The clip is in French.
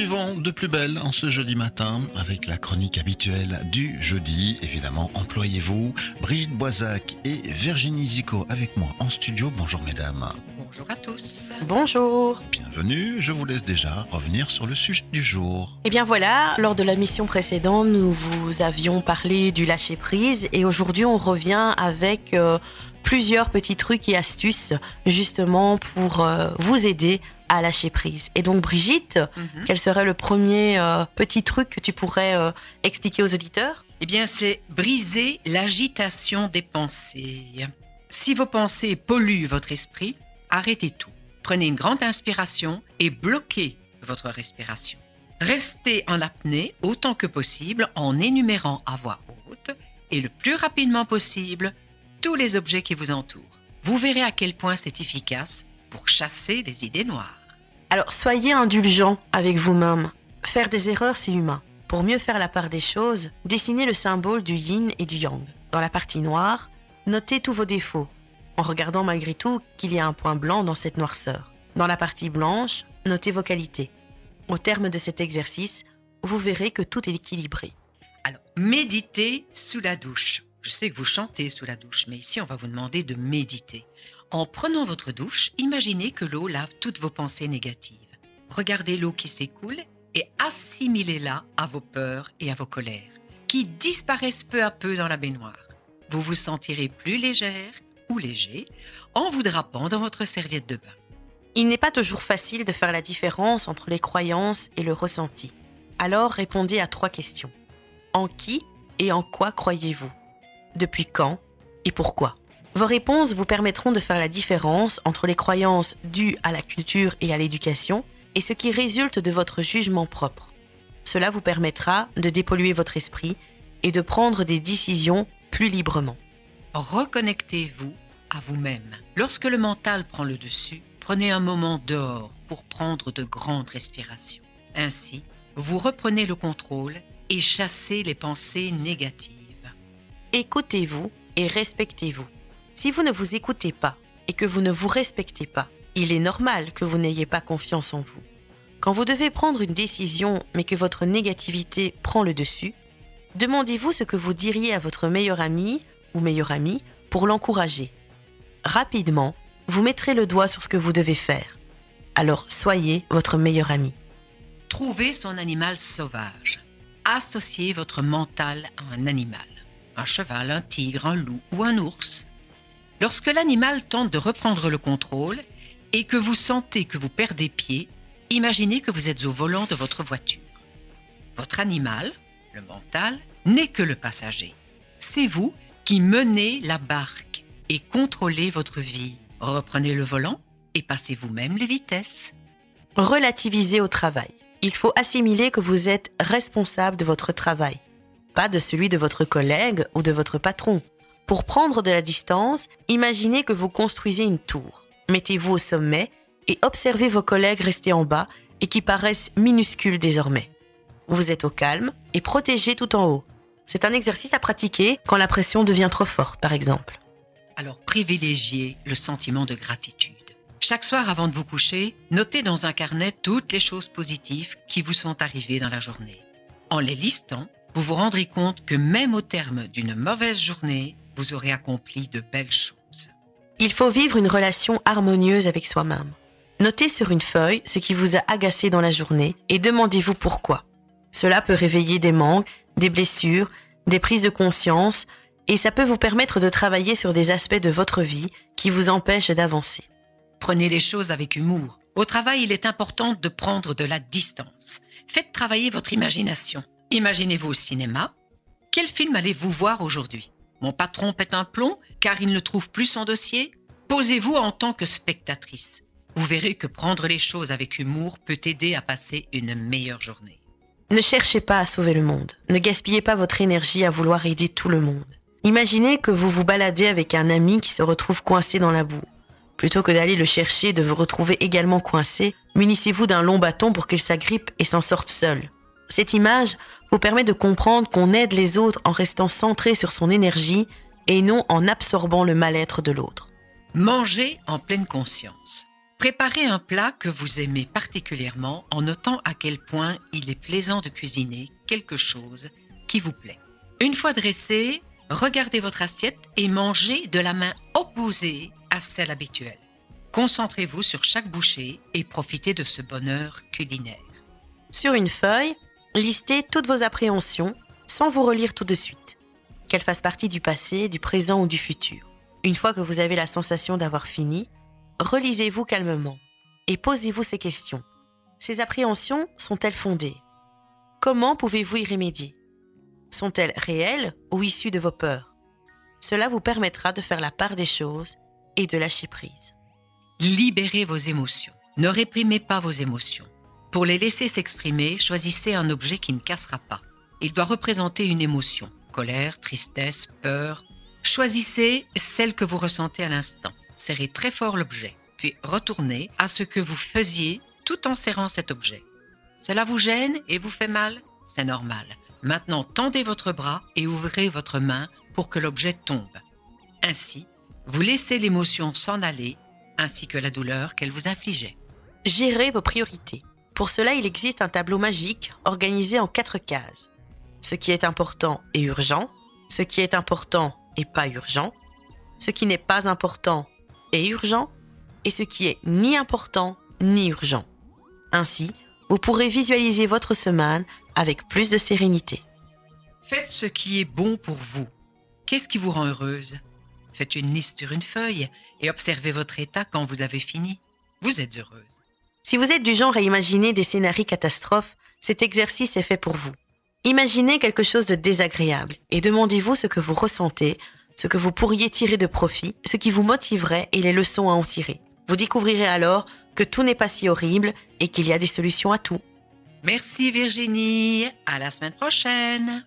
poursuivons de plus belle en ce jeudi matin avec la chronique habituelle du jeudi. Évidemment, employez-vous. Brigitte Boisac et Virginie Zico avec moi en studio. Bonjour mesdames. Bonjour à tous. Bonjour. Bienvenue. Je vous laisse déjà revenir sur le sujet du jour. Eh bien voilà, lors de la mission précédente, nous vous avions parlé du lâcher prise et aujourd'hui on revient avec euh, plusieurs petits trucs et astuces justement pour euh, vous aider à lâcher prise. Et donc Brigitte, Mhm. quel serait le premier euh, petit truc que tu pourrais euh, expliquer aux auditeurs? Eh bien, c'est briser l'agitation des pensées. Si vos pensées polluent votre esprit, arrêtez tout. Prenez une grande inspiration et bloquez votre respiration. Restez en apnée autant que possible en énumérant à voix haute et le plus rapidement possible tous les objets qui vous entourent. Vous verrez à quel point c'est efficace pour chasser les idées noires. Alors soyez indulgent avec vous-même. Faire des erreurs, c'est humain. Pour mieux faire la part des choses, dessinez le symbole du yin et du yang. Dans la partie noire, notez tous vos défauts, en regardant malgré tout qu'il y a un point blanc dans cette noirceur. Dans la partie blanche, notez vos qualités. Au terme de cet exercice, vous verrez que tout est équilibré. Alors, méditez sous la douche. Je sais que vous chantez sous la douche, mais ici, on va vous demander de méditer. En prenant votre douche, imaginez que l'eau lave toutes vos pensées négatives. Regardez l'eau qui s'écoule et assimilez-la à vos peurs et à vos colères, qui disparaissent peu à peu dans la baignoire. Vous vous sentirez plus légère ou léger en vous drapant dans votre serviette de bain. Il n'est pas toujours facile de faire la différence entre les croyances et le ressenti. Alors répondez à trois questions. En qui et en quoi croyez-vous? Depuis quand et pourquoi? Vos réponses vous permettront de faire la différence entre les croyances dues à la culture et à l'éducation et ce qui résulte de votre jugement propre. Cela vous permettra de dépolluer votre esprit et de prendre des décisions plus librement. Reconnectez-vous à vous-même. Lorsque le mental prend le dessus, prenez un moment dehors pour prendre de grandes respirations. Ainsi, vous reprenez le contrôle et chassez les pensées négatives. Écoutez-vous et respectez-vous. Si vous ne vous écoutez pas et que vous ne vous respectez pas, il est normal que vous n'ayez pas confiance en vous. Quand vous devez prendre une décision mais que votre négativité prend le dessus, demandez-vous ce que vous diriez à votre meilleur ami ou meilleure amie pour l'encourager. Rapidement, vous mettrez le doigt sur ce que vous devez faire. Alors soyez votre meilleur ami. Trouvez son animal sauvage. Associez votre mental à un animal. Un cheval, un tigre, un loup ou un ours. Lorsque l'animal tente de reprendre le contrôle et que vous sentez que vous perdez pied, imaginez que vous êtes au volant de votre voiture. Votre animal, le mental, n'est que le passager. C'est vous qui menez la barque et contrôlez votre vie. Reprenez le volant et passez vous-même les vitesses. Relativisez au travail. Il faut assimiler que vous êtes responsable de votre travail, pas de celui de votre collègue ou de votre patron. Pour prendre de la distance, imaginez que vous construisez une tour. Mettez-vous au sommet et observez vos collègues restés en bas et qui paraissent minuscules désormais. Vous êtes au calme et protégé tout en haut. C'est un exercice à pratiquer quand la pression devient trop forte, par exemple. Alors privilégiez le sentiment de gratitude. Chaque soir avant de vous coucher, notez dans un carnet toutes les choses positives qui vous sont arrivées dans la journée. En les listant, vous vous rendrez compte que même au terme d'une mauvaise journée, vous aurez accompli de belles choses. Il faut vivre une relation harmonieuse avec soi-même. Notez sur une feuille ce qui vous a agacé dans la journée et demandez-vous pourquoi. Cela peut réveiller des manques, des blessures, des prises de conscience et ça peut vous permettre de travailler sur des aspects de votre vie qui vous empêchent d'avancer. Prenez les choses avec humour. Au travail, il est important de prendre de la distance. Faites travailler votre imagination. Imaginez-vous au cinéma. Quel film allez-vous voir aujourd'hui? Mon patron pète un plomb car il ne trouve plus son dossier Posez-vous en tant que spectatrice. Vous verrez que prendre les choses avec humour peut aider à passer une meilleure journée. Ne cherchez pas à sauver le monde. Ne gaspillez pas votre énergie à vouloir aider tout le monde. Imaginez que vous vous baladez avec un ami qui se retrouve coincé dans la boue. Plutôt que d'aller le chercher et de vous retrouver également coincé, munissez-vous d'un long bâton pour qu'il s'agrippe et s'en sorte seul. Cette image vous permet de comprendre qu'on aide les autres en restant centré sur son énergie et non en absorbant le mal-être de l'autre. Mangez en pleine conscience. Préparez un plat que vous aimez particulièrement en notant à quel point il est plaisant de cuisiner quelque chose qui vous plaît. Une fois dressé, regardez votre assiette et mangez de la main opposée à celle habituelle. Concentrez-vous sur chaque bouchée et profitez de ce bonheur culinaire. Sur une feuille, listez toutes vos appréhensions sans vous relire tout de suite, qu'elles fassent partie du passé, du présent ou du futur. Une fois que vous avez la sensation d'avoir fini, relisez-vous calmement et posez-vous ces questions. Ces appréhensions sont-elles fondées? Comment pouvez-vous y remédier? Sont-elles réelles ou issues de vos peurs? Cela vous permettra de faire la part des choses et de lâcher prise. Libérez vos émotions. Ne réprimez pas vos émotions. Pour les laisser s'exprimer, choisissez un objet qui ne cassera pas. Il doit représenter une émotion, colère, tristesse, peur. Choisissez celle que vous ressentez à l'instant serrez très fort l'objet, puis retournez à ce que vous faisiez tout en serrant cet objet. Cela vous gêne et vous fait mal? C'est normal. Maintenant, tendez votre bras et ouvrez votre main pour que l'objet tombe. Ainsi, vous laissez l'émotion s'en aller, ainsi que la douleur qu'elle vous infligeait. Gérez vos priorités. Pour cela, il existe un tableau magique organisé en quatre cases. Ce qui est important et urgent, ce qui est important et pas urgent, ce qui n'est pas important et urgent et ce qui est ni important ni urgent. Ainsi, vous pourrez visualiser votre semaine avec plus de sérénité. Faites ce qui est bon pour vous. Qu'est-ce qui vous rend heureuse? Faites une liste sur une feuille et observez votre état quand vous avez fini. Vous êtes heureuse. Si vous êtes du genre à imaginer des scénarios catastrophes, cet exercice est fait pour vous. Imaginez quelque chose de désagréable et demandez-vous ce que vous ressentez ce que vous pourriez tirer de profit, ce qui vous motiverait et les leçons à en tirer. Vous découvrirez alors que tout n'est pas si horrible et qu'il y a des solutions à tout. Merci Virginie, à la semaine prochaine.